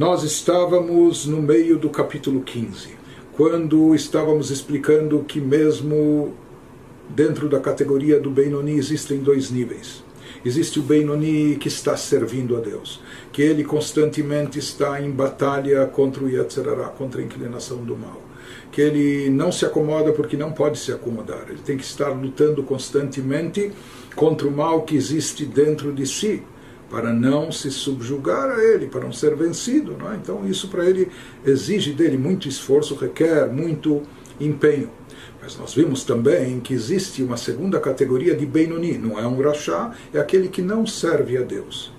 Nós estávamos no meio do capítulo 15, quando estávamos explicando que mesmo dentro da categoria do Benoni existem dois níveis. Existe o Benoni que está servindo a Deus, que ele constantemente está em batalha contra o Yetzirará, contra a inclinação do mal. Que ele não se acomoda porque não pode se acomodar, ele tem que estar lutando constantemente contra o mal que existe dentro de si, para não se subjugar a ele, para não ser vencido. Não é? Então, isso para ele exige dele muito esforço, requer muito empenho. Mas nós vimos também que existe uma segunda categoria de Benoni, não é um Rachá, é aquele que não serve a Deus.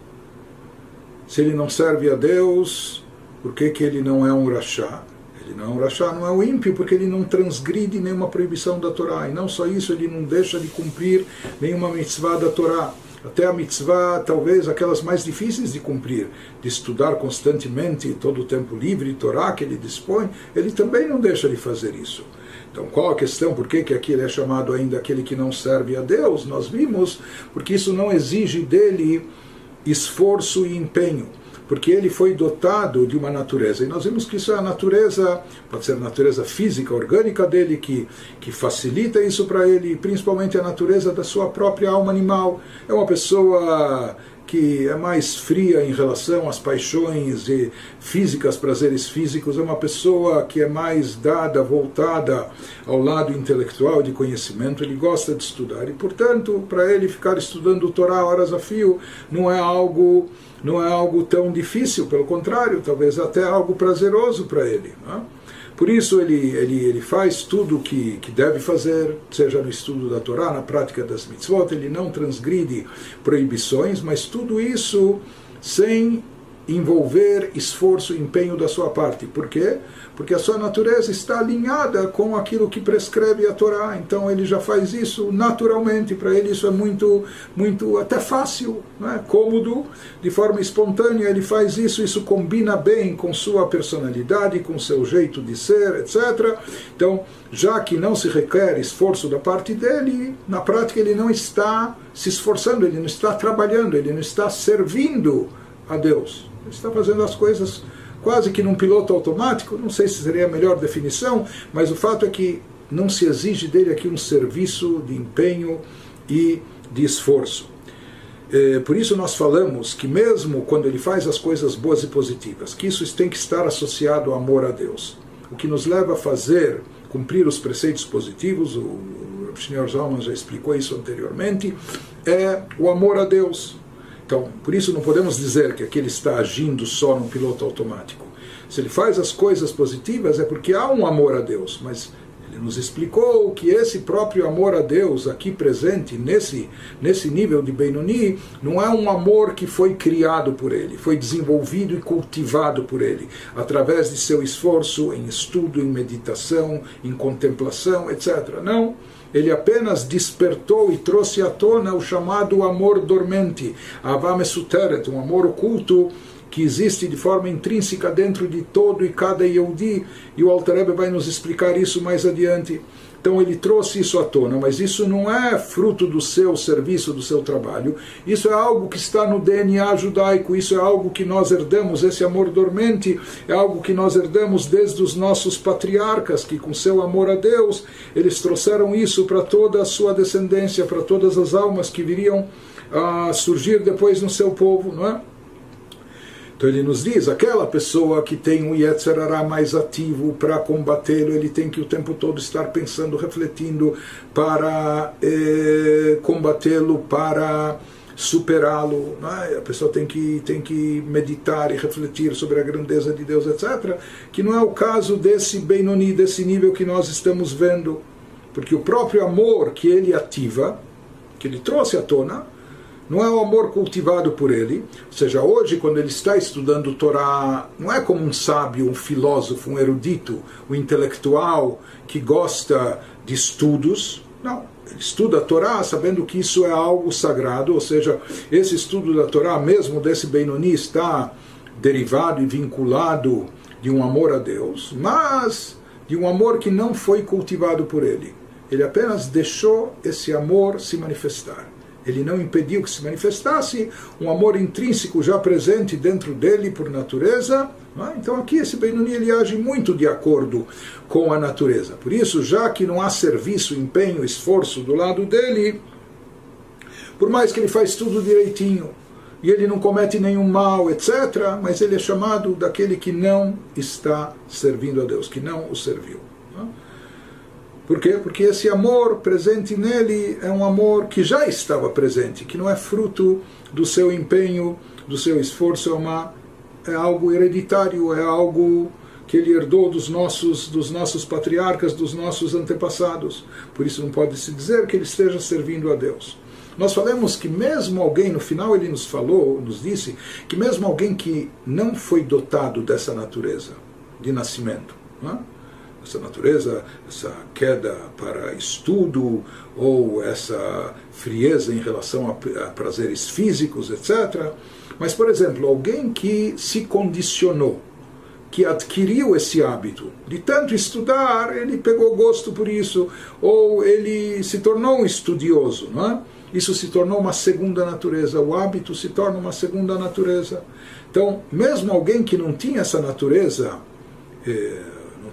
Se ele não serve a Deus, por que, que ele não é um Rachá? Ele não é um Rachá, não é um ímpio, porque ele não transgride nenhuma proibição da Torá. E não só isso, ele não deixa de cumprir nenhuma mitzvah da Torá. Até a mitzvah, talvez aquelas mais difíceis de cumprir, de estudar constantemente todo o tempo livre, Torá que ele dispõe, ele também não deixa de fazer isso. Então, qual a questão? Por que, que aqui ele é chamado ainda aquele que não serve a Deus? Nós vimos, porque isso não exige dele esforço e empenho, porque ele foi dotado de uma natureza. E nós vimos que isso é a natureza, pode ser a natureza física, orgânica dele, que, que facilita isso para ele, principalmente a natureza da sua própria alma animal. É uma pessoa que é mais fria em relação às paixões e físicas, prazeres físicos, é uma pessoa que é mais dada, voltada ao lado intelectual de conhecimento, ele gosta de estudar e, portanto, para ele ficar estudando o Torá horas a fio não é algo não é algo tão difícil, pelo contrário, talvez até algo prazeroso para ele. Não é? Por isso ele, ele, ele faz tudo o que, que deve fazer, seja no estudo da Torá, na prática das mitzvot, ele não transgride proibições, mas tudo isso sem envolver esforço empenho da sua parte. Por quê? Porque a sua natureza está alinhada com aquilo que prescreve a Torá. Então ele já faz isso naturalmente. Para ele isso é muito, muito até fácil, né? cômodo, de forma espontânea. Ele faz isso. Isso combina bem com sua personalidade, com seu jeito de ser, etc. Então, já que não se requer esforço da parte dele, na prática ele não está se esforçando, ele não está trabalhando, ele não está servindo a Deus. Ele está fazendo as coisas quase que num piloto automático, não sei se seria a melhor definição, mas o fato é que não se exige dele aqui um serviço de empenho e de esforço. É, por isso nós falamos que mesmo quando ele faz as coisas boas e positivas, que isso tem que estar associado ao amor a Deus. O que nos leva a fazer, cumprir os preceitos positivos, o, o Sr. Zalman já explicou isso anteriormente, é o amor a Deus. Então, por isso não podemos dizer que aquele está agindo só num piloto automático. Se ele faz as coisas positivas é porque há um amor a Deus, mas ele nos explicou que esse próprio amor a Deus aqui presente nesse nesse nível de Benoni não é um amor que foi criado por ele, foi desenvolvido e cultivado por ele através de seu esforço em estudo, em meditação, em contemplação, etc. Não ele apenas despertou e trouxe à tona o chamado amor dormente, Avamesuteret, um amor oculto que existe de forma intrínseca dentro de todo e cada Yehudi, e o Alter Rebbe vai nos explicar isso mais adiante. Então ele trouxe isso à tona, mas isso não é fruto do seu serviço, do seu trabalho. Isso é algo que está no DNA judaico, isso é algo que nós herdamos, esse amor dormente é algo que nós herdamos desde os nossos patriarcas, que com seu amor a Deus, eles trouxeram isso para toda a sua descendência, para todas as almas que viriam a surgir depois no seu povo, não é? Então ele nos diz, aquela pessoa que tem um Yetzerará mais ativo para combatê-lo, ele tem que o tempo todo estar pensando, refletindo para eh, combatê-lo, para superá-lo. É? A pessoa tem que, tem que meditar e refletir sobre a grandeza de Deus, etc. Que não é o caso desse Benoni, desse nível que nós estamos vendo. Porque o próprio amor que ele ativa, que ele trouxe à tona, não é o amor cultivado por ele. Ou seja, hoje, quando ele está estudando Torá, não é como um sábio, um filósofo, um erudito, um intelectual que gosta de estudos. Não. Ele estuda a Torá sabendo que isso é algo sagrado, ou seja, esse estudo da Torá, mesmo desse Benoni, está derivado e vinculado de um amor a Deus, mas de um amor que não foi cultivado por ele. Ele apenas deixou esse amor se manifestar. Ele não impediu que se manifestasse, um amor intrínseco já presente dentro dele por natureza. É? Então aqui esse Benoni ele age muito de acordo com a natureza. Por isso, já que não há serviço, empenho, esforço do lado dele, por mais que ele faz tudo direitinho, e ele não comete nenhum mal, etc., mas ele é chamado daquele que não está servindo a Deus, que não o serviu. Por quê? Porque esse amor presente nele é um amor que já estava presente, que não é fruto do seu empenho, do seu esforço, é, uma, é algo hereditário, é algo que ele herdou dos nossos, dos nossos patriarcas, dos nossos antepassados. Por isso não pode se dizer que ele esteja servindo a Deus. Nós falamos que mesmo alguém, no final ele nos falou, nos disse, que mesmo alguém que não foi dotado dessa natureza de nascimento, não é? Essa natureza, essa queda para estudo ou essa frieza em relação a, prazeres físicos, etc. Mas, por exemplo, alguém que se condicionou, que adquiriu esse hábito de tanto estudar, ele pegou gosto por isso, ou ele se tornou um estudioso, não é? Isso se tornou uma segunda natureza, o hábito se torna uma segunda natureza. Então, mesmo alguém que não tinha essa natureza, eh,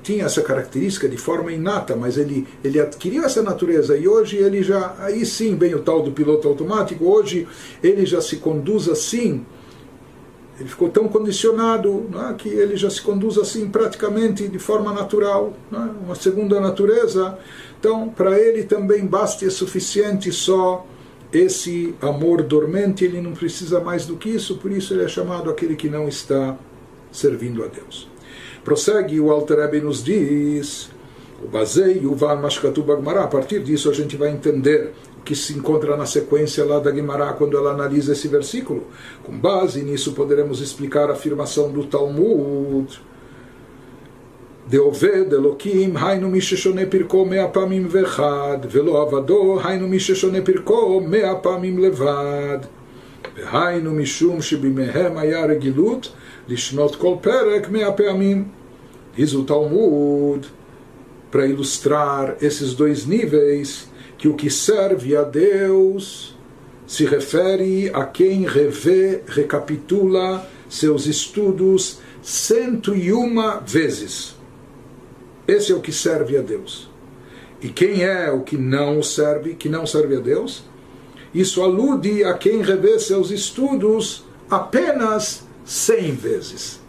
tinha essa característica de forma inata, mas ele, ele adquiriu essa natureza e hoje ele já, aí sim vem o tal do piloto automático, hoje ele já se conduz assim, ele ficou tão condicionado é, que ele já se conduz assim praticamente de forma natural, é, uma segunda natureza. Então, para ele também basta e é suficiente só esse amor dormente, ele não precisa mais do que isso, por isso ele é chamado aquele que não está servindo a Deus. Prossegue o Alter Rebbe nos diz, o Bazei, o Van Mashkatu Bagmará, a partir disso a gente vai entender o que se encontra na sequência lá da Guimará quando ela analisa esse versículo. Com base nisso poderemos explicar a afirmação do Talmud. דעובד אלוקים, היינו מי ששונה פרקו מאה פעמים ואחד, ולא עבדו, היינו מי ששונה פרקו מאה פעמים לבד. והיינו משום שבימיהם היה רגילות Lishnot Kol Perek Mea Diz o Talmud, para ilustrar esses dois níveis, que o que serve a Deus se refere a quem revê, recapitula seus estudos cento e uma vezes. Esse é o que serve a Deus. E quem é o que não serve, que não serve a Deus? Isso alude a quem revê seus estudos apenas cem vezes.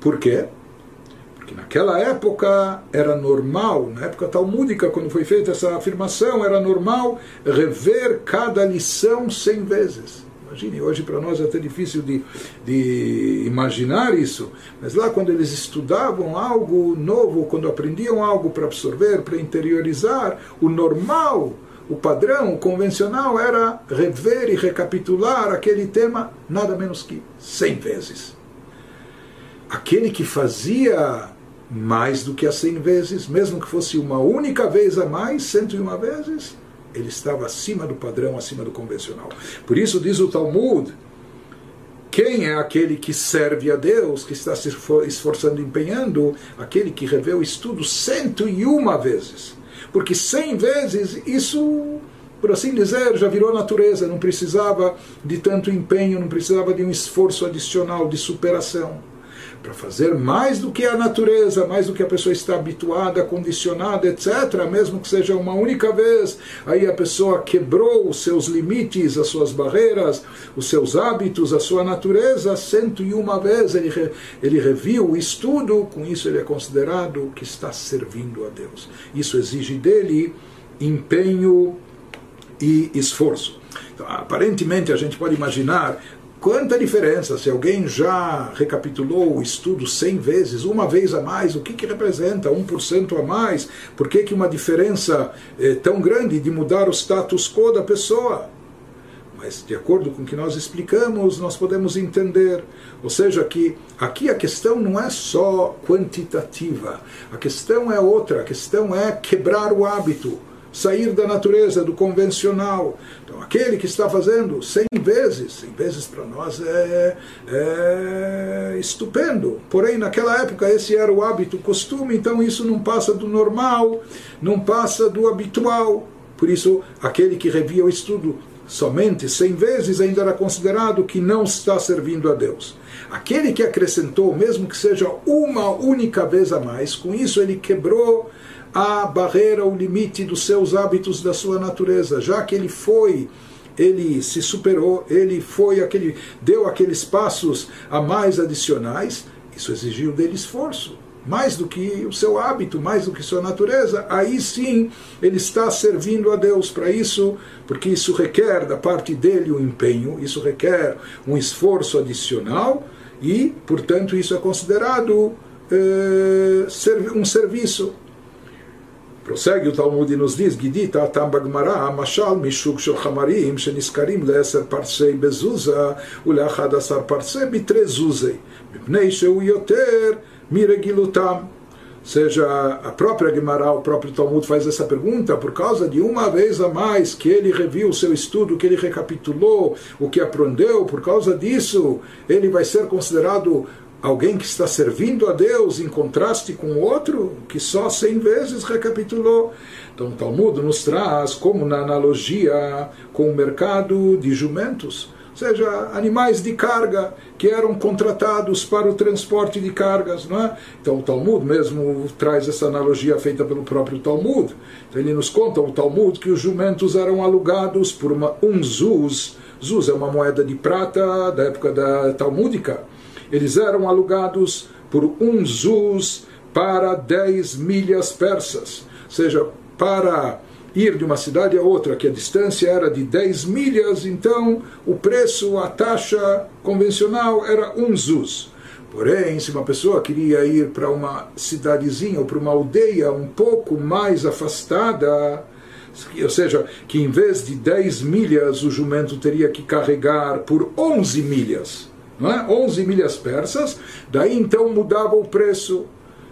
Por quê? Porque naquela época era normal, na época talmúdica, quando foi feita essa afirmação, era normal rever cada lição cem vezes. Imagine, hoje para nós é até difícil de, de imaginar isso, mas lá quando eles estudavam algo novo, quando aprendiam algo para absorver, para interiorizar, o normal, o padrão, convencional era rever e recapitular aquele tema nada menos que cem vezes aquele que fazia mais do que as cem vezes, mesmo que fosse uma única vez a mais, cento e uma vezes, ele estava acima do padrão, acima do convencional. Por isso diz o Talmud, quem é aquele que serve a Deus, que está se esforçando, empenhando? Aquele que revê o estudo cento e uma vezes. Porque cem vezes, isso, por assim dizer, já virou natureza, não precisava de tanto empenho, não precisava de um esforço adicional de superação para fazer mais do que a natureza, mais do que a pessoa está habituada, condicionada, etc., mesmo que seja uma única vez, aí a pessoa quebrou os seus limites, as suas barreiras, os seus hábitos, a sua natureza, 101 vezes ele, ele reviu o estudo, com isso ele é considerado que está servindo a Deus. Isso exige dele empenho e esforço. Então, aparentemente a gente pode imaginar Quanta diferença se alguém já recapitulou o estudo 100 vezes, uma vez a mais, o que, que representa? 1% a mais? Por que, que uma diferença é tão grande de mudar o status quo da pessoa? Mas, de acordo com o que nós explicamos, nós podemos entender. Ou seja, que aqui a questão não é só quantitativa, a questão é outra, a questão é quebrar o hábito sair da natureza, do convencional. Então, aquele que está fazendo 100 vezes, 100 vezes para nós é, é estupendo. Porém, naquela época, esse era o hábito, o costume, então isso não passa do normal, não passa do habitual. Por isso, aquele que revia o estudo somente cem vezes ainda era considerado que não está servindo a Deus. Aquele que acrescentou, mesmo que seja uma única vez a mais, com isso ele quebrou a barreira, o limite dos seus hábitos, da sua natureza, já que ele foi ele se superou, ele foi aquele, deu aqueles passos a mais adicionais, isso exigiu dele esforço mais do que o seu hábito, mais do que sua natureza, aí sim ele está servindo a Deus para isso, porque isso requer da parte dele um empenho, isso requer um esforço adicional e, portanto, isso é considerado eh, um serviço. Prossegue o Talmud e nos diz, Gidita tam bagmara, mashal mishuk shel chamarim, sheniskarim leser parsei bezuza, uleachad asar parsei bitrezuzei, mipnei sheu yoter miregilutam. Seja, a própria Gemara, o próprio Talmud faz essa pergunta por causa de uma vez a mais que ele reviu o seu estudo, que ele recapitulou o que aprendeu, por causa disso ele vai ser considerado alguém que está servindo a Deus em contraste com outro que só cem vezes recapitulou. Então o Talmud nos traz como na analogia com o mercado de jumentos seja, animais de carga que eram contratados para o transporte de cargas. Não é? Então o Talmud mesmo traz essa analogia feita pelo próprio Talmud. Então, ele nos conta, o Talmud, que os jumentos eram alugados por uma, um zuz. Zuz é uma moeda de prata da época da Talmúdica. Eles eram alugados por um zuz para 10 milhas persas. Ou seja, para ir de uma cidade a outra, que a distância era de 10 milhas, então o preço, a taxa convencional era um zuz. Porém, se uma pessoa queria ir para uma cidadezinha ou para uma aldeia um pouco mais afastada, ou seja, que em vez de 10 milhas o jumento teria que carregar por 11 milhas, não é? 11 milhas persas, daí então mudava o preço.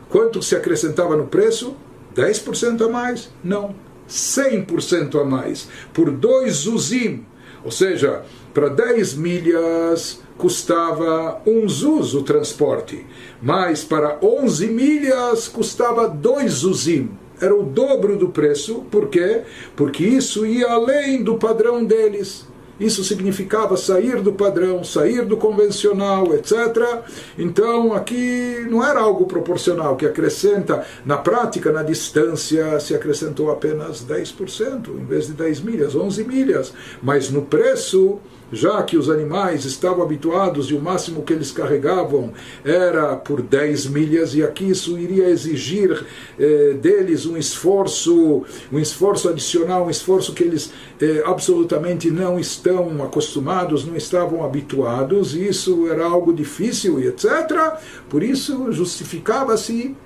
Quanto se acrescentava no preço? 10% a mais? Não. 100% a mais, por dois zuzim, ou seja, para 10 milhas custava um zuz o transporte, mas para 11 milhas custava dois zuzim. Era o dobro do preço, por quê? Porque isso ia além do padrão deles. Isso significava sair do padrão, sair do convencional, etc. Então aqui não era algo proporcional, que acrescenta, na prática, na distância, se acrescentou apenas 10%, em vez de 10 milhas, 11 milhas. Mas no preço já que os animais estavam habituados e o máximo que eles carregavam era por 10 milhas, e aqui isso iria exigir eh, deles um esforço, um esforço adicional, um esforço que eles eh, absolutamente não estão acostumados, não estavam habituados, e isso era algo difícil e etc. Por isso justificava-se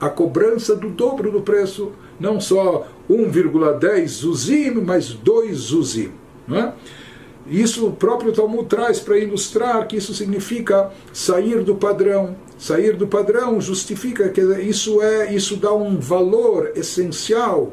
a cobrança do dobro do preço, não só 1,10 zuzim, mas 2 zuzim. Não é? Isso o próprio Talmud traz para ilustrar que isso significa sair do padrão. Sair do padrão justifica que isso é, isso dá um valor essencial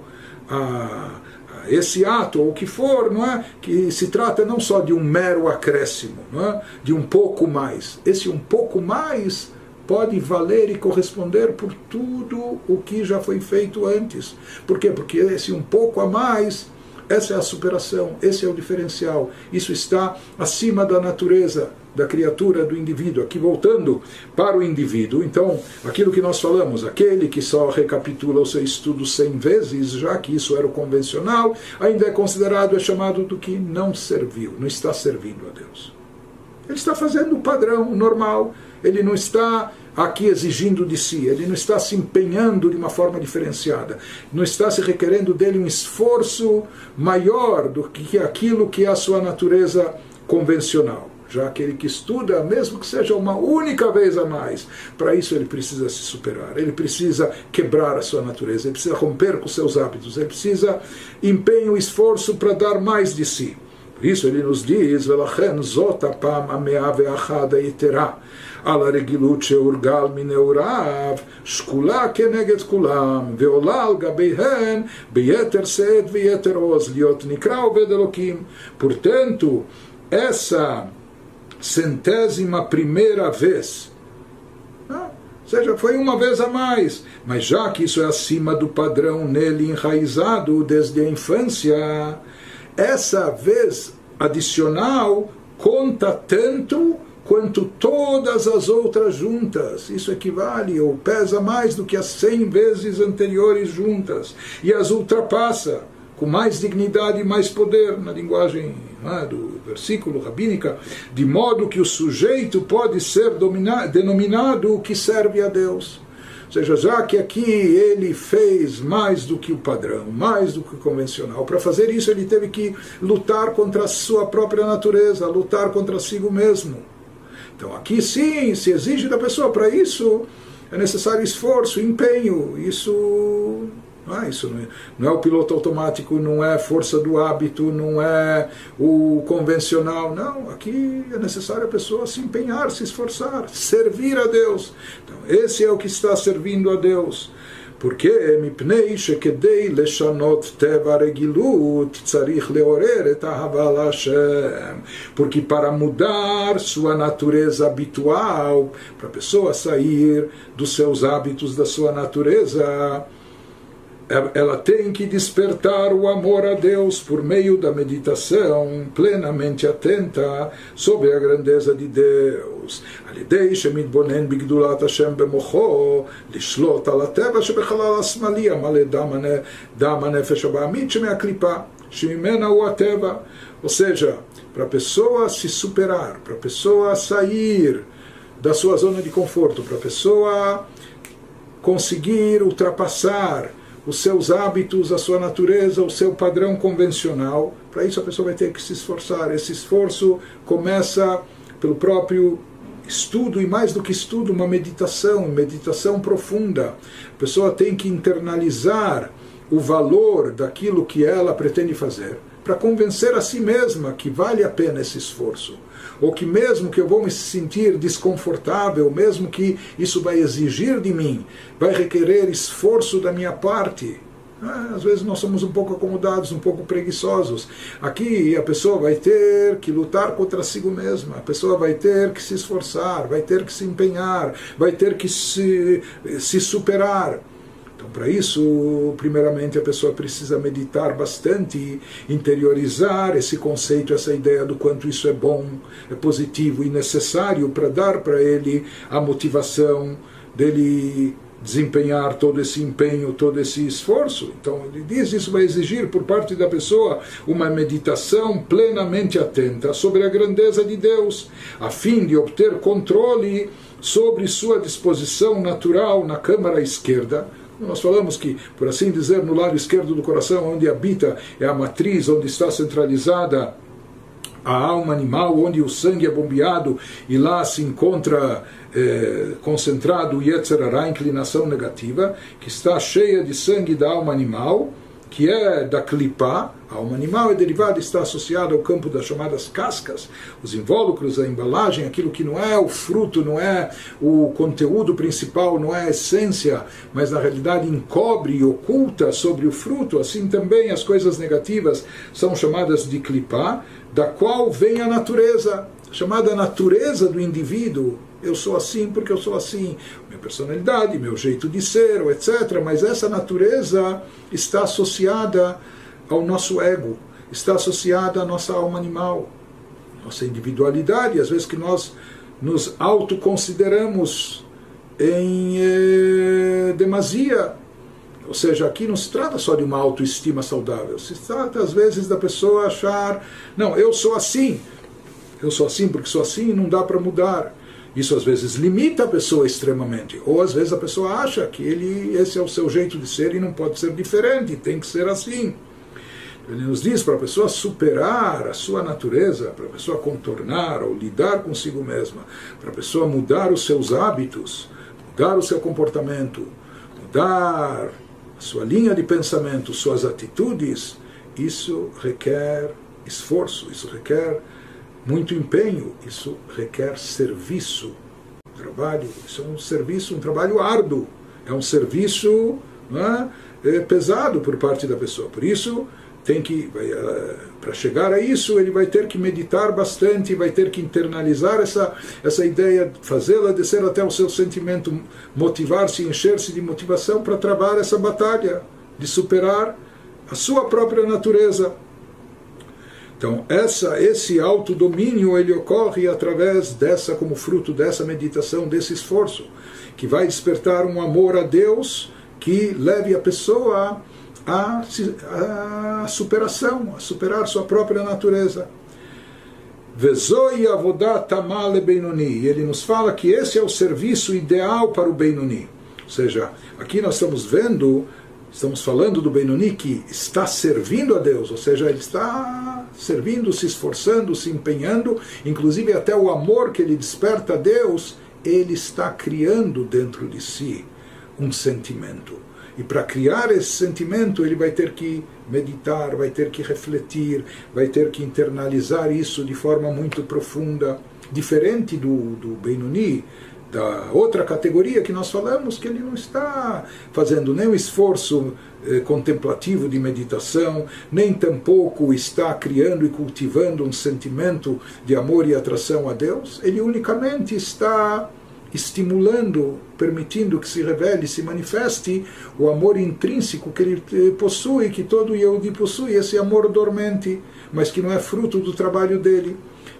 a, a esse ato ou o que for, não é? Que se trata não só de um mero acréscimo, não é? De um pouco mais. Esse um pouco mais pode valer e corresponder por tudo o que já foi feito antes. Por quê? Porque esse um pouco a mais essa é a superação, esse é o diferencial. Isso está acima da natureza da criatura, do indivíduo. Aqui voltando para o indivíduo, então, aquilo que nós falamos, aquele que só recapitula o seu estudo cem vezes, já que isso era o convencional, ainda é considerado, é chamado do que não serviu, não está servindo a Deus. Ele está fazendo o padrão normal, ele não está aqui exigindo de si, ele não está se empenhando de uma forma diferenciada, não está se requerendo dele um esforço maior do que aquilo que é a sua natureza convencional. Já aquele que estuda, mesmo que seja uma única vez a mais, para isso ele precisa se superar, ele precisa quebrar a sua natureza, ele precisa romper com seus hábitos, ele precisa empenho, esforço para dar mais de si. Por isso ele nos diz, Velachen zot apam amea ve'achada yiterah. על הרגילות שהורגל מנעוריו, שקולה כנגד כולם, ועולה על גביהן ביתר שאת ויתר עוז, להיות נקרא עובד אלוקים. Portanto, essa centésima primeira vez, Ou seja, foi uma vez a mais. Mas já que isso é acima do padrão nele enraizado desde a infância, essa vez adicional conta tanto quanto todas as outras juntas. Isso equivale ou pesa mais do que as cem vezes anteriores juntas e as ultrapassa com mais dignidade e mais poder, na linguagem é, do versículo rabínica, de modo que o sujeito pode ser denominado o que serve a Deus. Ou seja, já que aqui ele fez mais do que o padrão, mais do que o convencional, para fazer isso ele teve que lutar contra a sua própria natureza, lutar contra si mesmo. Então aqui sim se exige da pessoa para isso é necessário esforço, empenho. Isso não é isso, não é, não é o piloto automático, não é força do hábito, não é o convencional. Não, aqui é necessário a pessoa se empenhar, se esforçar, servir a Deus. Então, esse é o que está servindo a Deus. Por quê? Mipnei shekedei leshanot teva regilut tzarich leorer et ahaval Hashem. Porque para mudar sua natureza habitual, para a pessoa sair dos seus hábitos da sua natureza, ela tem que despertar o amor a Deus por meio da meditação plenamente atenta sobre a grandeza de Deus. על ידי שמתבונן בגדולת השם במוחו, לשלוט על הטבע שבחלל השמאלי המלא דם הנפש הבעמית שמהקליפה, שממנה הוא הטבע. Ou seja, para a pessoa se superar, para a pessoa sair da sua zona de conforto, para a pessoa conseguir ultrapassar os seus hábitos, a sua natureza, o seu padrão convencional. Para isso a pessoa vai ter que se esforçar. Esse esforço começa pelo próprio estudo e mais do que estudo, uma meditação, meditação profunda. A pessoa tem que internalizar o valor daquilo que ela pretende fazer para convencer a si mesma que vale a pena esse esforço ou que mesmo que eu vou me sentir desconfortável, mesmo que isso vai exigir de mim, vai requerer esforço da minha parte, ah, às vezes nós somos um pouco acomodados, um pouco preguiçosos. Aqui a pessoa vai ter que lutar contra si mesma, a pessoa vai ter que se esforçar, vai ter que se empenhar, vai ter que se, se superar. Então, para isso, primeiramente, a pessoa precisa meditar bastante, interiorizar esse conceito, essa ideia do quanto isso é bom, é positivo e necessário para dar para ele a motivação dele desempenhar todo esse empenho, todo esse esforço. Então, ele diz isso vai exigir por parte da pessoa uma meditação plenamente atenta sobre a grandeza de Deus, a fim de obter controle sobre sua disposição natural na câmara esquerda nós falamos que, por assim dizer, no lado esquerdo do coração, onde habita, é a matriz, onde está centralizada a alma animal, onde o sangue é bombeado e lá se encontra é, concentrado o Yetzerará, a inclinação negativa, que está cheia de sangue da alma animal que é da clipá, a alma animal é derivada, está associada ao campo das chamadas cascas, os invólucros, a embalagem, aquilo que não é o fruto, não é o conteúdo principal, não é a essência, mas na realidade encobre e oculta sobre o fruto, assim também as coisas negativas são chamadas de clipá, da qual vem a natureza, chamada natureza do indivíduo, eu sou assim porque eu sou assim, minha personalidade, meu jeito de ser, etc. Mas essa natureza está associada ao nosso ego, está associada à nossa alma animal, nossa individualidade, às vezes que nós nos autoconsideramos em eh, demasia. Ou seja, aqui não se trata só de uma autoestima saudável, se trata às vezes da pessoa achar, não, eu sou assim, eu sou assim porque sou assim e não dá para mudar. Isso às vezes limita a pessoa extremamente, ou às vezes a pessoa acha que ele esse é o seu jeito de ser e não pode ser diferente, tem que ser assim. Ele nos diz para a pessoa superar a sua natureza, para a pessoa contornar ou lidar consigo mesma, para a pessoa mudar os seus hábitos, mudar o seu comportamento, mudar a sua linha de pensamento, suas atitudes, isso requer esforço, isso requer muito empenho, isso requer serviço. Trabalho, isso é um serviço, um trabalho árduo, é um serviço é, é, pesado por parte da pessoa. Por isso, tem que uh, para chegar a isso ele vai ter que meditar bastante vai ter que internalizar essa essa ideia fazê-la descer até o seu sentimento motivar-se encher-se de motivação para travar essa batalha de superar a sua própria natureza então essa esse autodomínio ele ocorre através dessa como fruto dessa meditação desse esforço que vai despertar um amor a Deus que leve a pessoa a a, superação, a superar sua própria natureza. Vezoi avodat tamale Benoni. Ele nos fala que esse é o serviço ideal para o Benoni. Ou seja, aqui nós estamos vendo, estamos falando do Benoni que está servindo a Deus, ou seja, ele está servindo, se esforçando, se empenhando, inclusive até o amor que ele desperta a Deus, ele está criando dentro de si um sentimento. E para criar esse sentimento, ele vai ter que meditar, vai ter que refletir, vai ter que internalizar isso de forma muito profunda, diferente do, do Benoni, da outra categoria que nós falamos, que ele não está fazendo nem um esforço eh, contemplativo de meditação, nem tampouco está criando e cultivando um sentimento de amor e atração a Deus, ele unicamente está estimulando, permitindo que se revele, se manifeste o amor intrínseco que ele eh, possui, que todo Yehudi possui, esse amor dormente, mas que não é fruto do trabalho dele.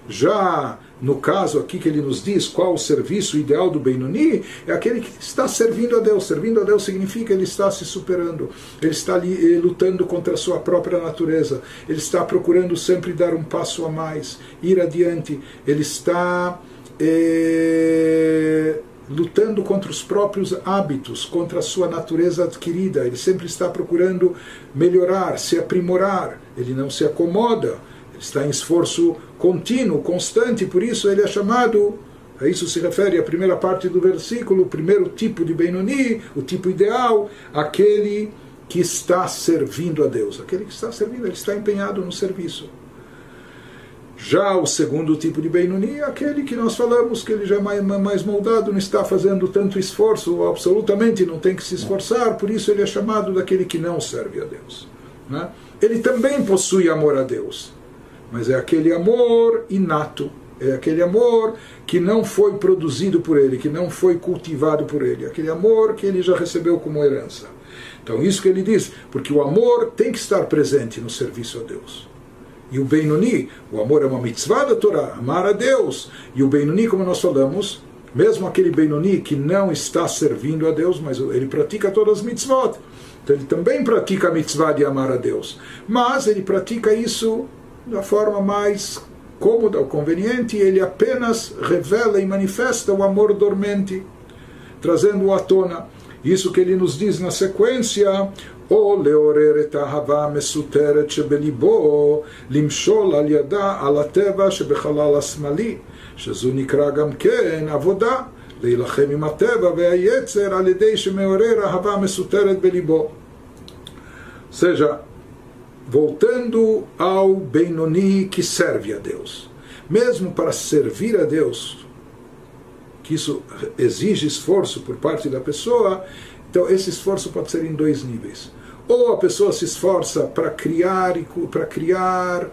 Já no caso aqui que ele nos diz qual o serviço ideal do Benoni, é aquele que está servindo a Deus. Servindo a Deus significa ele está se superando, ele está eh, lutando contra a sua própria natureza, ele está procurando sempre dar um passo a mais, ir adiante, ele está é, lutando contra os próprios hábitos, contra a sua natureza adquirida. Ele sempre está procurando melhorar, se aprimorar. Ele não se acomoda. Ele está em esforço contínuo, constante. Por isso ele é chamado. A isso se refere a primeira parte do versículo, o primeiro tipo de Benoni, o tipo ideal, aquele que está servindo a Deus. Aquele que está servindo, ele está empenhado no serviço. Já o segundo tipo de Benoni é aquele que nós falamos que ele já é mais, moldado, não está fazendo tanto esforço, absolutamente não tem que se esforçar, por isso ele é chamado daquele que não serve a Deus. Né? Ele também possui amor a Deus, mas é aquele amor inato, é aquele amor que não foi produzido por ele, que não foi cultivado por ele, aquele amor que ele já recebeu como herança. Então, isso que ele diz, porque o amor tem que estar presente no serviço a Deus. E o Benoni, o amor é uma mitzvah da Torá, amar a Deus. E o Benoni, como nós falamos, mesmo aquele Benoni que não está servindo a Deus, mas ele pratica todas as mitzvot. Então ele também pratica a mitzvah de amar a Deus. Mas ele pratica isso da forma mais cômoda ou conveniente, ele apenas revela e manifesta o amor dormente, trazendo-o à tona. Isso que ele nos diz na sequência, או לעורר את האהבה המסותרת שבליבו, למשול על ידה על הטבע שבחלל השמאלי, שזו נקרא גם כן עבודה, להילחם עם הטבע והיצר על ידי שמעורר אהבה מסותרת בליבו. seja, voltando ao Benoni que serve a Deus. Mesmo para servir a Deus, que isso exige esforço por parte da pessoa, então esse esforço pode ser em dois níveis. Ou a pessoa se esforça para criar para criar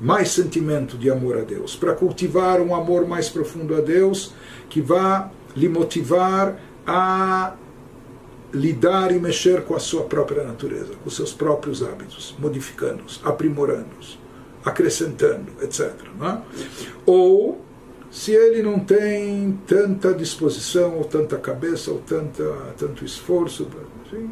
mais sentimento de amor a Deus, para cultivar um amor mais profundo a Deus, que vá lhe motivar a lidar e mexer com a sua própria natureza, com seus próprios hábitos, modificando-os, aprimorando-os, acrescentando, etc. É? Ou se ele não tem tanta disposição, ou tanta cabeça, ou tanta, tanto esforço, assim,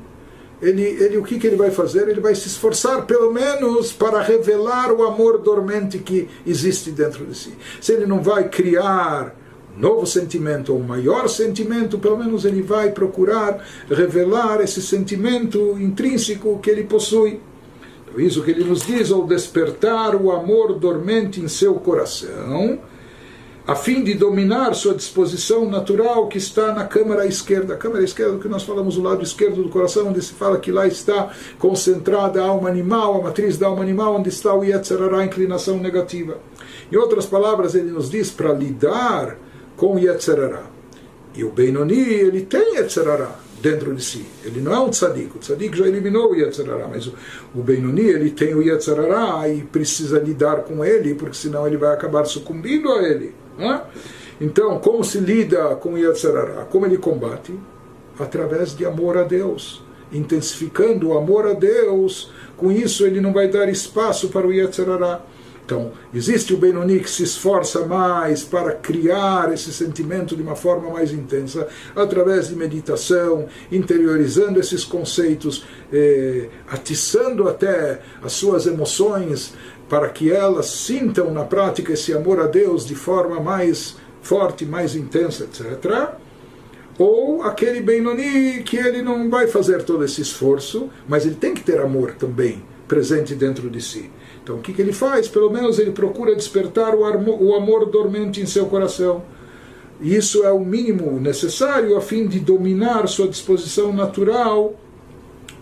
ele, ele, o que, que ele vai fazer? Ele vai se esforçar, pelo menos, para revelar o amor dormente que existe dentro de si. Se ele não vai criar novo sentimento, ou um maior sentimento, pelo menos ele vai procurar revelar esse sentimento intrínseco que ele possui. Então, isso que ele nos diz, ao despertar o amor dormente em seu coração, a fim de dominar sua disposição natural que está na câmara esquerda. A câmara esquerda, que nós falamos, o lado esquerdo do coração, onde se fala que lá está concentrada a alma animal, a matriz da alma animal, onde está o Yetzerará, a inclinação negativa. Em outras palavras, ele nos diz para lidar com Yetzerará. E o Benoni, ele tem Yetzerará. dentro de si. Ele não é um tzadik. O tzadik já eliminou o Yetzirará, mas o, Benoni ele tem o Yetzirará e precisa lidar com ele, porque senão ele vai acabar sucumbindo a ele. Né? Então, como se lida com o Yetzirará? Como ele combate? Através de amor a Deus. Intensificando o amor a Deus, com isso ele não vai dar espaço para o Yetzirará. Então, existe o Benoni que se esforça mais para criar esse sentimento de uma forma mais intensa, através de meditação, interiorizando esses conceitos, eh, atiçando até as suas emoções, para que elas sintam na prática esse amor a Deus de forma mais forte, mais intensa, etc. Ou aquele Benoni que ele não vai fazer todo esse esforço, mas ele tem que ter amor também presente dentro de si. Então o que, que ele faz? Pelo menos ele procura despertar o, o amor dormente em seu coração. E isso é o mínimo necessário a fim de dominar sua disposição natural,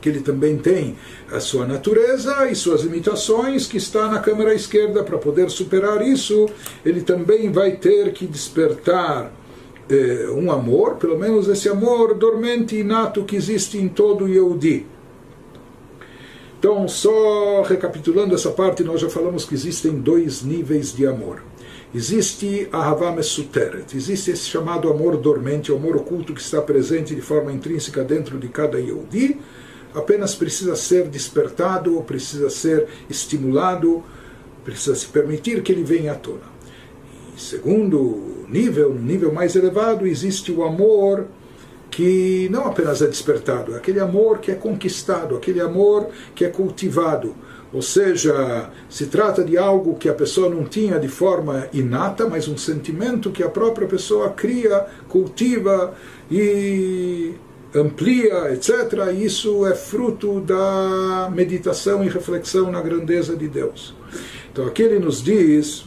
que ele também tem a sua natureza e suas limitações, que está na câmara esquerda. Para poder superar isso, ele também vai ter que despertar eh, um amor, pelo menos esse amor dormente inato que existe em todo Yehudi. Então, só recapitulando essa parte, nós já falamos que existem dois níveis de amor. Existe a Havá Mesuteret, existe esse chamado amor dormente, o amor oculto que está presente de forma intrínseca dentro de cada Yehudi, apenas precisa ser despertado, precisa ser estimulado, precisa se permitir que ele venha à tona. E segundo nível, no nível mais elevado, existe o amor que não apenas é despertado, é aquele amor que é conquistado, aquele amor que é cultivado. Ou seja, se trata de algo que a pessoa não tinha de forma inata, mas um sentimento que a própria pessoa cria, cultiva e amplia, etc. Isso é fruto da meditação e reflexão na grandeza de Deus. Então aqui ele nos diz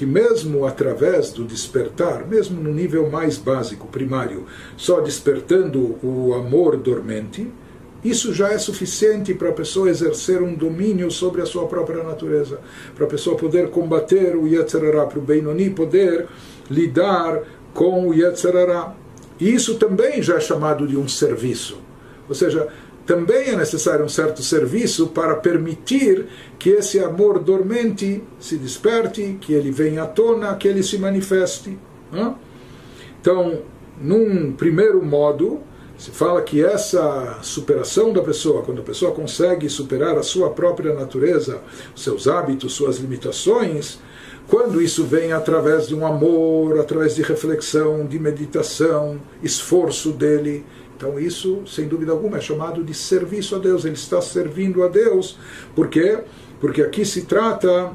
que mesmo através do despertar, mesmo no nível mais básico, primário, só despertando o amor dormente, isso já é suficiente para a pessoa exercer um domínio sobre a sua própria natureza, para a pessoa poder combater o Yetzirará, para o Benoni poder lidar com o Yetzirará. E isso também já é chamado de um serviço. Ou seja, também é necessário um certo serviço para permitir que esse amor dormente se desperte, que ele venha à tona, que ele se manifeste. Né? Então, num primeiro modo, se fala que essa superação da pessoa, quando a pessoa consegue superar a sua própria natureza, seus hábitos, suas limitações, quando isso vem através de um amor, através de reflexão, de meditação, esforço dele, então, isso, sem dúvida alguma, é chamado de serviço a Deus. Ele está servindo a Deus. Por quê? Porque aqui se trata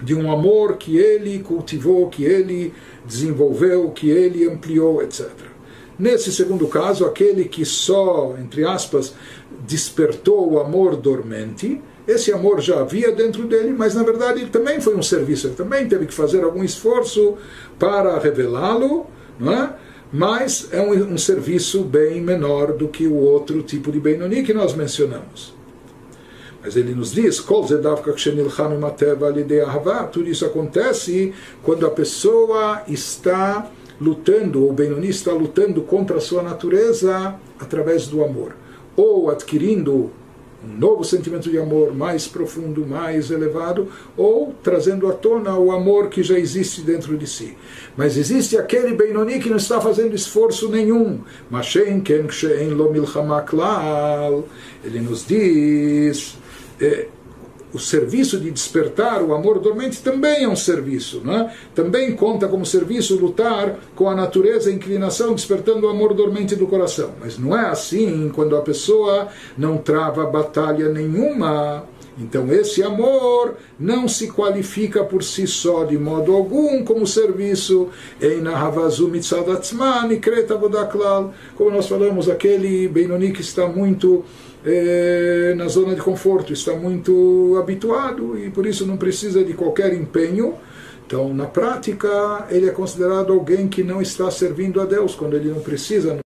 de um amor que ele cultivou, que ele desenvolveu, que ele ampliou, etc. Nesse segundo caso, aquele que só, entre aspas, despertou o amor dormente, esse amor já havia dentro dele, mas na verdade ele também foi um serviço, ele também teve que fazer algum esforço para revelá-lo, não é? Mas é um, um, serviço bem menor do que o outro tipo de Benoni que nós mencionamos. Mas ele nos diz, tudo isso acontece quando a pessoa está lutando, ou Benoni está lutando contra a sua natureza através do amor, ou adquirindo um novo sentimento de amor mais profundo, mais elevado, ou trazendo à tona o amor que já existe dentro de si. Mas existe aquele Benoni que não está fazendo esforço nenhum. Ele nos diz. Eh, o serviço de despertar o amor dormente também é um serviço, não é? também conta como serviço lutar com a natureza, a inclinação, despertando o amor dormente do coração. Mas não é assim quando a pessoa não trava batalha nenhuma. Então esse amor não se qualifica por si só de modo algum como serviço em como nós falamos, aquele Benoni que está muito é, na zona de conforto, está muito habituado e por isso não precisa de qualquer empenho. Então, na prática, ele é considerado alguém que não está servindo a Deus, quando ele não precisa.